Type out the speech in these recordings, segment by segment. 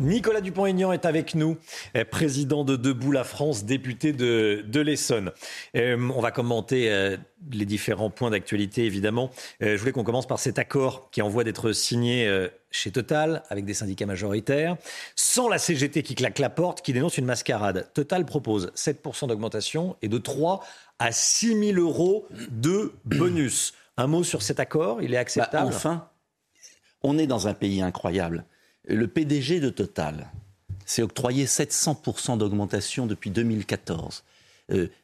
Nicolas Dupont-Aignan est avec nous, président de Debout la France, député de, de l'Essonne. Euh, on va commenter euh, les différents points d'actualité, évidemment. Euh, je voulais qu'on commence par cet accord qui envoie d'être signé chez Total, avec des syndicats majoritaires, sans la CGT qui claque la porte, qui dénonce une mascarade. Total propose 7% d'augmentation et de 3 à 6 000 euros de bonus. Un mot sur cet accord, il est acceptable? bah, Enfin, on est dans un pays incroyable le PDG de Total s'est octroyé 700% d'augmentation depuis 2014,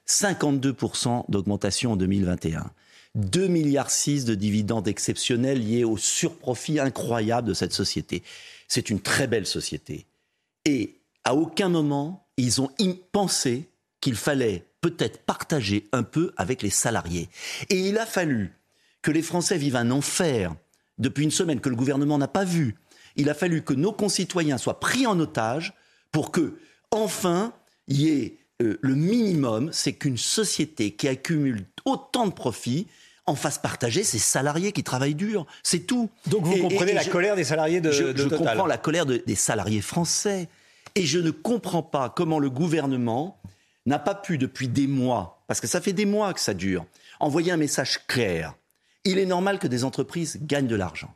52% euh, d'augmentation en 2021. 2 milliards 6 de dividendes exceptionnels liés au surprofit incroyable de cette société. C'est une très belle société. Et à aucun moment, ils ont pensé qu'il fallait peut-être partager un peu avec les salariés. Et il a fallu que les Français vivent un enfer depuis une semaine que le gouvernement n'a pas vu, il a fallu que nos concitoyens soient pris en otage pour que, enfin, il y ait euh, le minimum, c'est qu'une société qui accumule autant de profits en fasse partager ses salariés qui travaillent dur. C'est tout. Donc vous comprenez la colère des salariés de, je, je comprends la colère des salariés français. Et je ne comprends pas comment le gouvernement n'a pas pu, depuis des mois, parce que ça fait des mois que ça dure, envoyer un message clair. Il est normal que des entreprises gagnent de l'argent.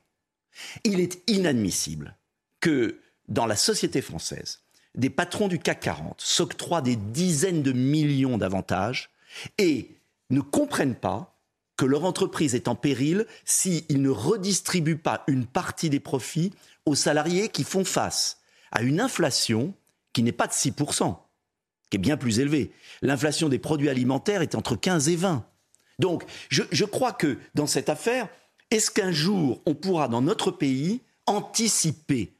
Il est inadmissible que dans la société française, des patrons du CAC 40 s'octroient des dizaines de millions d'avantages et ne comprennent pas que leur entreprise est en péril s'ils ne redistribuent pas une partie des profits aux salariés qui font face à une inflation qui n'est pas de 6%, qui est bien plus élevée. L'inflation des produits alimentaires est entre 15 et 20. Donc, je, je crois que dans cette affaire, est-ce qu'un jour, on pourra, dans notre pays, anticiper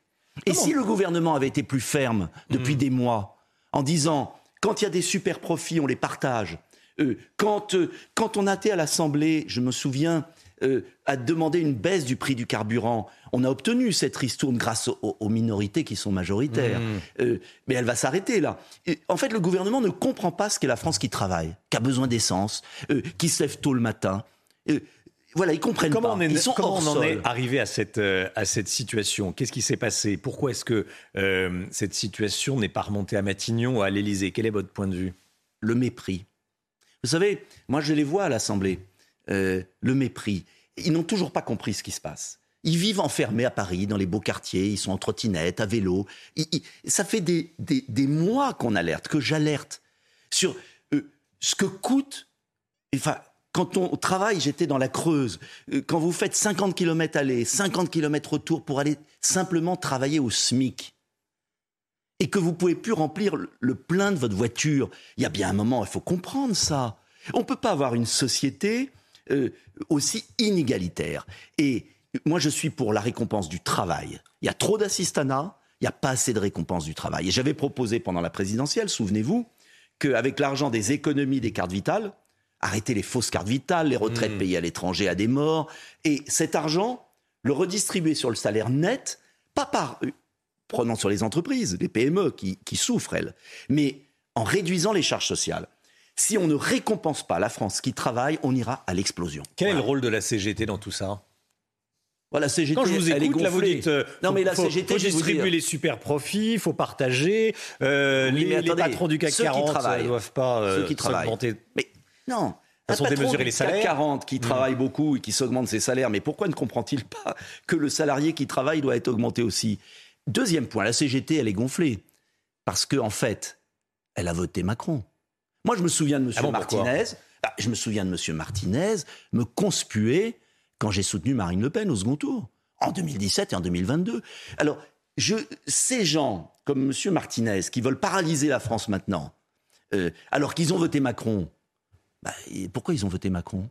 Et si le gouvernement avait été plus ferme depuis hmm. des mois, en disant, quand il y a des super profits, on les partage. Euh, quand, euh, quand on a été à l'Assemblée, je me souviens, euh, à demander une baisse du prix du carburant. On a obtenu cette ristourne grâce aux, minorités qui sont majoritaires. Hmm. mais elle va s'arrêter là. en fait, le gouvernement ne comprend pas ce qu'est la France qui travaille, qui a besoin d'essence, qui se lève tôt le matin voilà, ils comprennent comment pas. On est, ils sont comment on en est arrivé à cette, euh, à cette situation? Qu'est-ce qui s'est passé? Pourquoi est-ce que euh, cette situation n'est pas remontée à Matignon ou à l'Élysée? Quel est votre point de vue? Le mépris. Vous savez, moi je les vois à l'Assemblée. Euh, le mépris. Ils n'ont toujours pas compris ce qui se passe. Ils vivent enfermés à Paris, dans les beaux quartiers, ils sont en trottinette, à vélo. ça fait des, des, des mois qu'on alerte, que j'alerte sur ce que coûte enfin, quand on travaille, j'étais dans la Creuse. Euh, quand vous faites 50 km aller, 50 km retour pour aller simplement travailler au SMIC, et que vous pouvez plus remplir le plein de votre voiture, il y a bien un moment, il faut comprendre ça. On ne peut pas avoir une société euh, aussi inégalitaire. Et moi, je suis pour la récompense du travail. Il y a trop d'assistanat, il n'y a pas assez de récompense du travail. Et j'avais proposé pendant la présidentielle, souvenez-vous, qu'avec l'argent des économies des cartes vitales, arrêter les fausses cartes vitales, les retraites hmm. payées à l'étranger à des morts, et cet argent, le redistribuer sur le salaire net, pas par euh, prenant sur les entreprises, les PME qui, qui souffrent, elles, mais en réduisant les charges sociales. Si on ne récompense pas la France qui travaille, on ira à l'explosion. Quel est le rôle de la CGT dans tout ça? Voilà, CGT, Quand je vous écoute, là, vous dites, euh, non, mais la faut, CGT, faut distribuer les super profits, il faut partager. Euh, les, patrons du CAC 40 ne doivent pas euh, ceux qui travaillent. Mais non. Façon démesurer les salaires. 40 qui mmh. travaille beaucoup et qui s'augmente ses salaires, mais pourquoi ne comprend-il pas que le salarié qui travaille doit être augmenté aussi? Deuxième point, la CGT, elle est gonflée. Parce qu'en en fait, elle a voté Macron. Moi, je me souviens de M. Ah Martinez. Ah, je me souviens de M. Martinez me conspuer quand j'ai soutenu Marine Le Pen au second tour, en 2017 et en 2022. Alors, je, ces gens comme M. Martinez qui veulent paralyser la France maintenant, euh, alors qu'ils ont voté Macron, bah, pourquoi ils ont voté Macron?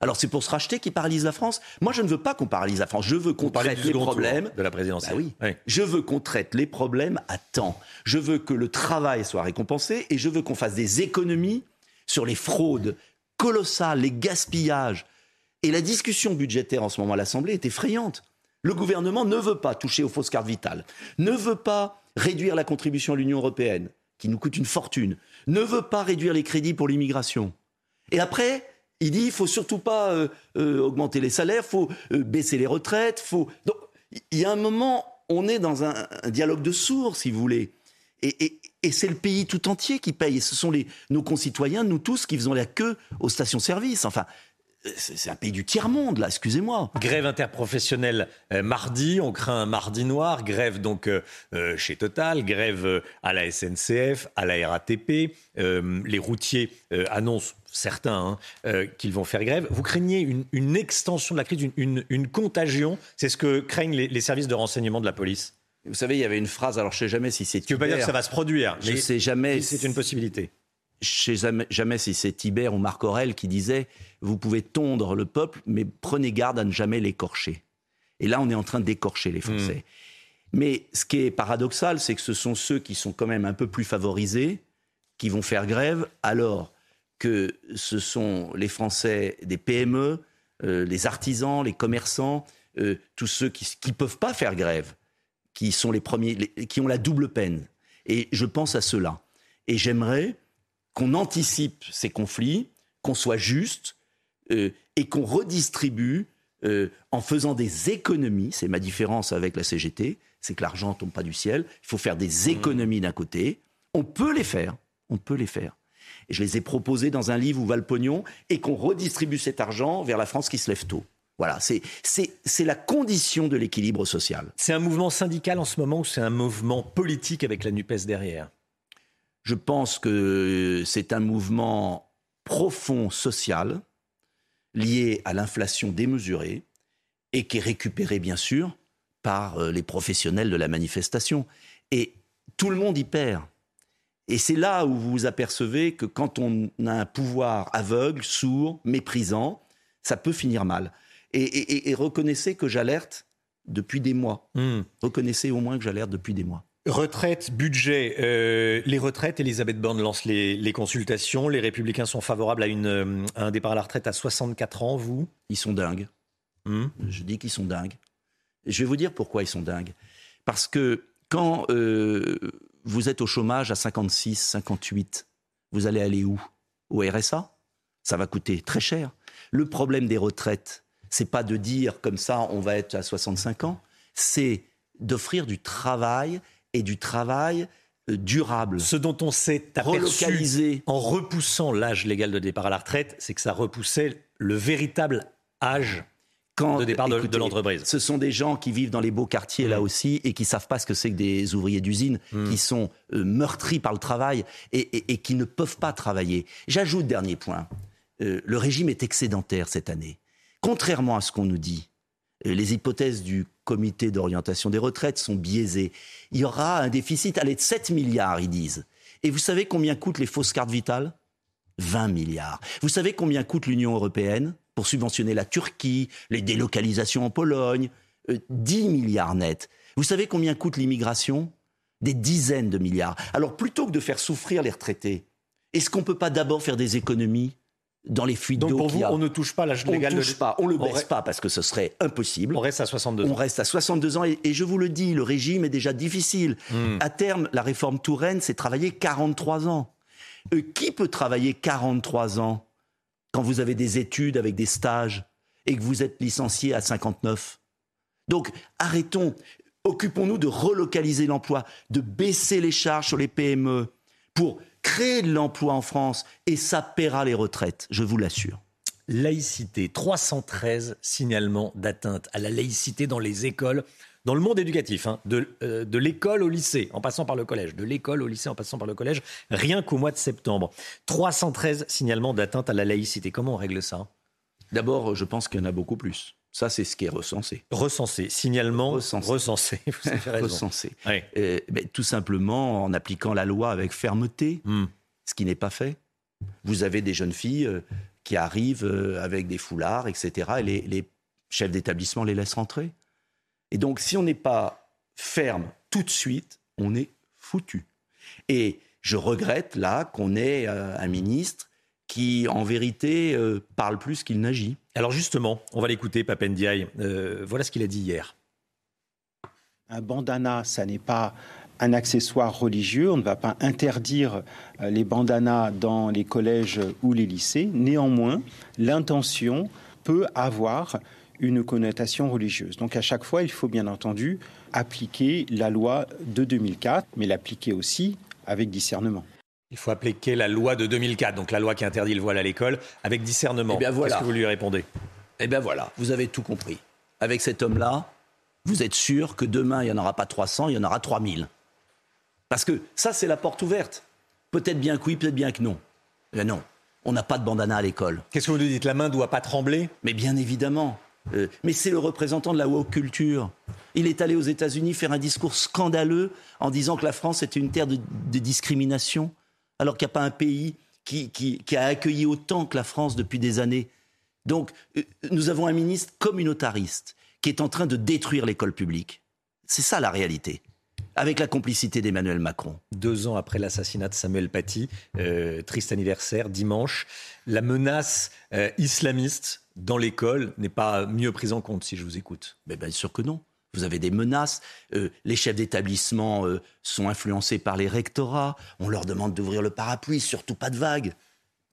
Alors c'est pour se racheter qu'ils paralysent la France? Moi je ne veux pas qu'on paralyse la France, je veux qu'on traite les problèmes de la présidence. Bah oui. Je veux qu'on traite les problèmes à temps. Je veux que le travail soit récompensé et je veux qu'on fasse des économies sur les fraudes colossales, les gaspillages. Et la discussion budgétaire en ce moment à l'Assemblée est effrayante. Le gouvernement ne veut pas toucher aux fausses cartes vitales, ne veut pas réduire la contribution à l'Union européenne, qui nous coûte une fortune, ne veut pas réduire les crédits pour l'immigration. Et après, il dit il faut surtout pas euh, euh, augmenter les salaires, faut euh, baisser les retraites, faut. Donc, il y a un moment, on est dans un, dialogue de sourds, si vous voulez. Et, c'est le pays tout entier qui paye. Ce sont nos concitoyens, nous tous, qui faisons la queue aux stations-service. Enfin, c'est un pays du tiers-monde, là, excusez-moi. Grève interprofessionnelle mardi, on craint un mardi noir, grève donc chez Total, grève à la SNCF, à la RATP. les routiers annoncent, certains, hein, qu'ils vont faire grève. Vous craignez une, extension de la crise, une, contagion? C'est ce que craignent les, services de renseignement de la police Vous savez, il y avait une phrase, alors je ne sais jamais si c'est... Tu veux pas dire que ça va se produire, je mais sais jamais. c'est une possibilité je ne sais jamais, si c'est Tibère ou Marc Aurel qui disait Vous pouvez tondre le peuple, mais prenez garde à ne jamais l'écorcher. Et là, on est en train d'écorcher les Français. Hmm. Mais ce qui est paradoxal, c'est que ce sont ceux qui sont quand même un peu plus favorisés qui vont faire grève, alors que ce sont les Français des PME, euh, les artisans, les commerçants, euh, tous ceux qui ne peuvent pas faire grève, qui sont les premiers, qui ont la double peine. Et je pense à cela. Et j'aimerais qu'on anticipe ces conflits, qu'on soit juste euh, et qu'on redistribue euh, en faisant des économies. C'est ma différence avec la CGT, c'est que l'argent ne tombe pas du ciel. Il faut faire des mmh. économies d'un côté. On peut les faire, on peut les faire. Et je les ai proposés dans un livre où va le pognon et qu'on redistribue cet argent vers la France qui se lève tôt. Voilà, c'est la condition de l'équilibre social. C'est un mouvement syndical en ce moment ou c'est un mouvement politique avec la NUPES derrière? Je pense que c'est un mouvement profond social lié à l'inflation démesurée et qui est récupéré bien sûr par euh, les professionnels de la manifestation. Et tout le monde y perd. Et c'est là où vous vous apercevez que quand on a un pouvoir aveugle, sourd, méprisant, ça peut finir mal. Et, reconnaissez que j'alerte depuis des mois. Hmm. Reconnaissez au moins que j'alerte depuis des mois. Retraite, budget, euh, les retraites, Elisabeth Borne lance les, consultations. Les républicains sont favorables à, une, euh, un départ à la retraite à 64 ans, vous? Ils sont dingues. Hmm Je dis qu'ils sont dingues. Je vais vous dire pourquoi ils sont dingues. Parce que quand euh, vous êtes au chômage à 56, 58, vous allez aller où? Au RSA Ça va coûter très cher. Le problème des retraites, c'est pas de dire comme ça on va être à 65 ans, c'est d'offrir du travail et du travail euh, durable. Ce dont on s'est aperçu en repoussant l'âge légal de départ à la retraite, c'est que ça repoussait le véritable âge de départ de, l'entreprise. Ce sont des gens qui vivent dans les beaux quartiers là mmh. aussi et qui savent pas ce que c'est que des ouvriers d'usine, mmh. qui sont euh, meurtris par le travail et, qui ne peuvent pas travailler. J'ajoute dernier point. Euh, le régime est excédentaire cette année. Contrairement à ce qu'on nous dit, les hypothèses du comité d'orientation des retraites sont biaisées. Il y aura un déficit allez, de 7 milliards, ils disent. Et vous savez combien coûtent les fausses cartes vitales? 20 milliards. Vous savez combien coûte l'Union européenne? Pour subventionner la Turquie, les délocalisations en Pologne 10 euh, milliards nets. Vous savez combien coûte l'immigration? Des dizaines de milliards. Alors plutôt que de faire souffrir les retraités, est-ce qu'on ne peut pas d'abord faire des économies dans les fuites d'eau. Donc pour vous, on ne touche pas l'âge légal On ne touche pas, on le baisse pas parce que ce serait impossible. On reste à 62 ans. On reste à 62 ans et, je vous le dis, le régime est déjà difficile. Hmm. À terme, la réforme Touraine, c'est travailler 43 ans. Euh, qui peut travailler 43 ans quand vous avez des études avec des stages et que vous êtes licencié à 59 Donc arrêtons, occupons-nous de relocaliser l'emploi, de baisser les charges sur les PME pour créer de l'emploi en France et ça paiera les retraites, je vous l'assure. Laïcité, 313 signalements d'atteinte à la laïcité dans les écoles, dans le monde éducatif, hein, de, euh, de l'école au lycée, en passant par le collège, de l'école au lycée, en passant par le collège, rien qu'au mois de septembre. 313 signalements d'atteinte à la laïcité. Comment on règle ça? D'abord, je pense qu'il y en a beaucoup plus. Ça, c'est ce qui est recensé. Recensé, signalement recensé. Vous avez raison. recensé. Euh, tout simplement en appliquant la loi avec fermeté, hmm. ce qui n'est pas fait. Vous avez des jeunes filles euh, qui arrivent euh, avec des foulards, etc. Et les, les chefs d'établissement les laissent rentrer. Et donc, si on n'est pas ferme tout de suite, on est foutu. Et je regrette là qu'on ait un ministre qui, en vérité, parle plus qu'il n'agit. Alors justement, on va l'écouter, Papendiaï. Euh, voilà ce qu'il a dit hier. Un bandana, ça n'est pas un accessoire religieux. On ne va pas interdire euh, les bandanas dans les collèges ou les lycées. Néanmoins, l'intention peut avoir une connotation religieuse. Donc à chaque fois, il faut bien entendu appliquer la loi de 2004, mais l'appliquer aussi avec discernement. Il faut appliquer la loi de 2004, donc la loi qui interdit le voile à l'école, avec discernement. Eh Qu'est-ce que vous lui répondez? Eh bien voilà, vous avez tout compris. Avec cet homme-là, vous êtes sûr que demain, il n'y en aura pas 300, il y en aura 3000. Parce que ça, c'est la porte ouverte. Peut-être bien que oui, peut-être bien que non. Mais non, on n'a pas de bandana à l'école. Qu'est-ce que vous nous dites? La main ne doit pas trembler? Mais bien évidemment. Euh, mais c'est le représentant de la woke culture. Il est allé aux États-Unis faire un discours scandaleux en disant que la France était une terre de, discrimination, alors qu'il n'y a pas un pays qui, a accueilli autant que la France depuis des années. Donc, euh, nous avons un ministre communautariste qui est en train de détruire l'école publique. C'est ça la réalité avec la complicité d'Emmanuel Macron. Deux ans après l'assassinat de Samuel Paty, euh, triste anniversaire, dimanche, la menace islamiste dans l'école n'est pas mieux prise en compte, si je vous écoute. Mais bien sûr que non. Vous avez des menaces, euh, les chefs d'établissement sont influencés par les rectorats, on leur demande d'ouvrir le parapluie, surtout pas de vagues.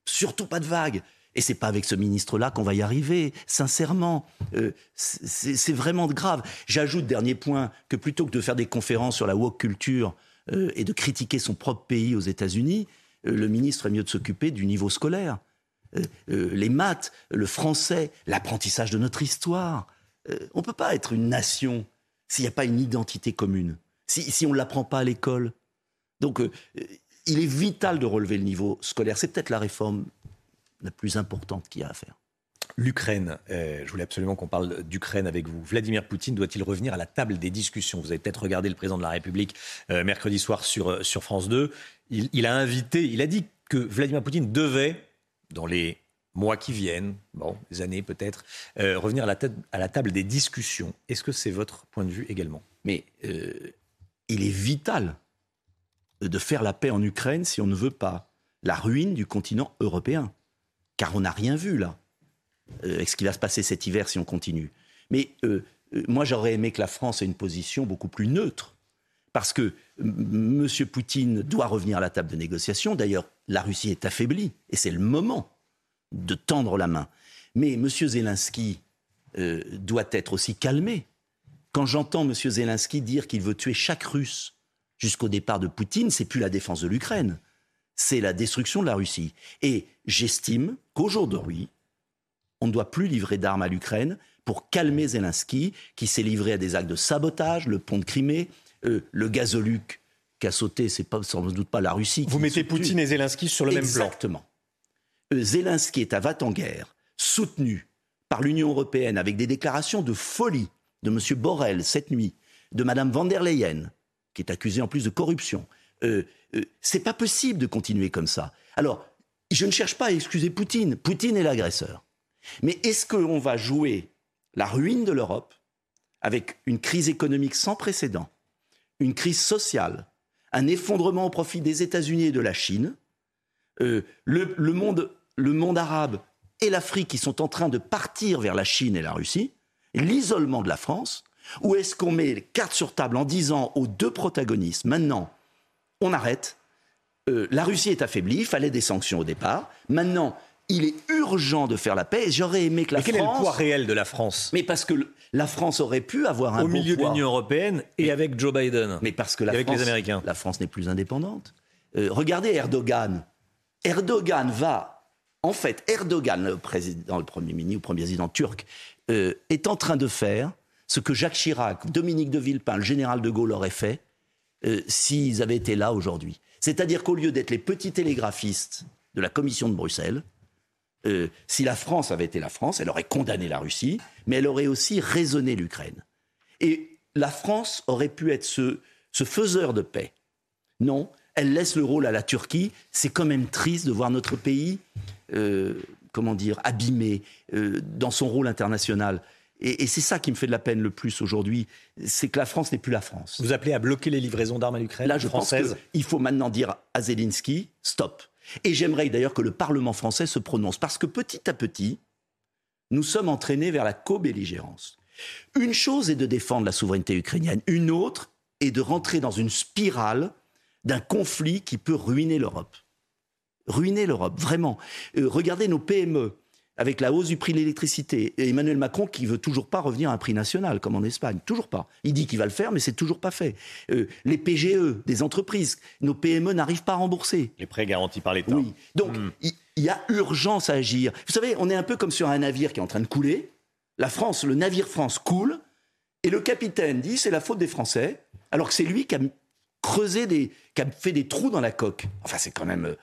Surtout pas de vagues. Et c'est pas avec ce ministre-là qu'on va y arriver, sincèrement. Euh, c'est vraiment grave. J'ajoute, dernier point, que plutôt que de faire des conférences sur la woke culture euh, et de critiquer son propre pays aux États-Unis, euh, le ministre est mieux de s'occuper du niveau scolaire. Les maths, le français, l'apprentissage de notre histoire. on ne peut pas être une nation s'il n'y a pas une identité commune, si, on ne l'apprend pas à l'école. Donc, il est vital de relever le niveau scolaire. C'est peut-être la réforme la plus importante qu'il y a à faire. L'Ukraine, euh, je voulais absolument qu'on parle d'Ukraine avec vous. Vladimir Poutine doit-il revenir à la table des discussions? Vous avez peut-être regardé le président de la République euh, mercredi soir euh, sur France 2. Il, a invité, il a dit que Vladimir Poutine devait, dans les mois qui viennent, bon, les années peut-être, revenir à la, table des discussions. Est-ce que c'est votre point de vue également? Mais il est vital de faire la paix en Ukraine si on ne veut pas la ruine du continent européen car on n'a rien vu là, euh, avec ce qui va se passer cet hiver si on continue? Mais euh, euh, moi, j'aurais aimé que la France ait une position beaucoup plus neutre, parce que M. Poutine doit revenir à la table de négociation. D'ailleurs, la Russie est affaiblie, et c'est le moment de tendre la main. Mais M. Zelensky doit être aussi calmé. Quand j'entends M. Zelensky dire qu'il veut tuer chaque Russe jusqu'au départ de Poutine, c'est plus la défense de l'Ukraine c'est la destruction de la Russie. Et j'estime qu'aujourd'hui, on ne doit plus livrer d'armes à l'Ukraine pour calmer Zelensky, qui s'est livré à des actes de sabotage, le pont de Crimée, euh, le gazoluc qui a sauté, c'est pas sans doute pas la Russie. Vous mettez Poutine et Zelensky sur le même plan. Exactement. Euh, Zelensky est à va-t-en-guerre, soutenu par l'Union européenne avec des déclarations de folie de M. Borrell cette nuit, de Mme van der Leyen, qui est accusée en plus de corruption, euh, euh, c'est pas possible de continuer comme ça. Alors, je ne cherche pas à excuser Poutine. Poutine est l'agresseur. Mais est-ce qu'on va jouer la ruine de l'Europe avec une crise économique sans précédent, une crise sociale, un effondrement au profit des États-Unis et de la Chine, euh, le, monde, arabe et l'Afrique qui sont en train de partir vers la Chine et la Russie, l'isolement de la France, ou est-ce qu'on met les cartes sur table en disant aux deux protagonistes, maintenant, on arrête. Euh, la Russie est affaiblie, il fallait des sanctions au départ. Maintenant, il est urgent de faire la paix. J'aurais aimé que la Mais quel est le poids réel de la France? Mais parce que la France aurait pu avoir un au milieu de l'Union européenne et avec Joe Biden. Mais parce que la France, les Américains. La France n'est plus indépendante. Euh, regardez Erdogan. Erdogan va, en fait, Erdogan, le président, le premier ministre, le premier président turc, euh, est en train de faire ce que Jacques Chirac, Dominique de Villepin, le général de Gaulle aurait fait euh, s'ils avaient été là aujourd'hui. C'est-à-dire qu'au lieu d'être les petits télégraphistes de la Commission de Bruxelles, euh, si la France avait été la France, elle aurait condamné la Russie, mais elle aurait aussi raisonné l'Ukraine. Et la France aurait pu être ce, faiseur de paix. Non, elle laisse le rôle à la Turquie. C'est quand même triste de voir notre pays, euh, comment dire, abîmé dans son rôle international. Et, c'est ça qui me fait de la peine le plus aujourd'hui, c'est que la France n'est plus la France. Vous appelez à bloquer les livraisons d'armes à l'Ukraine Là, je française. pense qu'il faut maintenant dire à Zelensky, stop. Et j'aimerais d'ailleurs que le Parlement français se prononce, parce que petit à petit, nous sommes entraînés vers la co-belligérance. Une chose est de défendre la souveraineté ukrainienne, une autre est de rentrer dans une spirale d'un conflit qui peut ruiner l'Europe. Ruiner l'Europe, vraiment. Euh, regardez nos PME avec la hausse du prix de l'électricité, et Emmanuel Macron qui veut toujours pas revenir à un prix national, comme en Espagne, toujours pas. Il dit qu'il va le faire, mais c'est toujours pas fait. Euh, les PGE des entreprises, nos PME n'arrivent pas à rembourser. Les prêts garantis par l'État. Oui. Donc, hmm. il y, a urgence à agir. Vous savez, on est un peu comme sur un navire qui est en train de couler. La France, le navire France coule, et le capitaine dit c'est la faute des Français, alors que c'est lui qui a creusé des, qui a fait des trous dans la coque. Enfin, c'est quand même.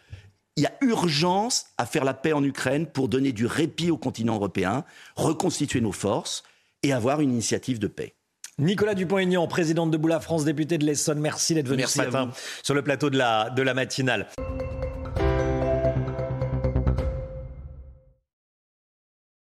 Il y a urgence à faire la paix en Ukraine pour donner du répit au continent européen, reconstituer nos forces et avoir une initiative de paix. Nicolas Dupont-Aignan, président de Debout la France, député de l'Essonne, merci d'être venu ce matin sur le plateau de la, de la matinale.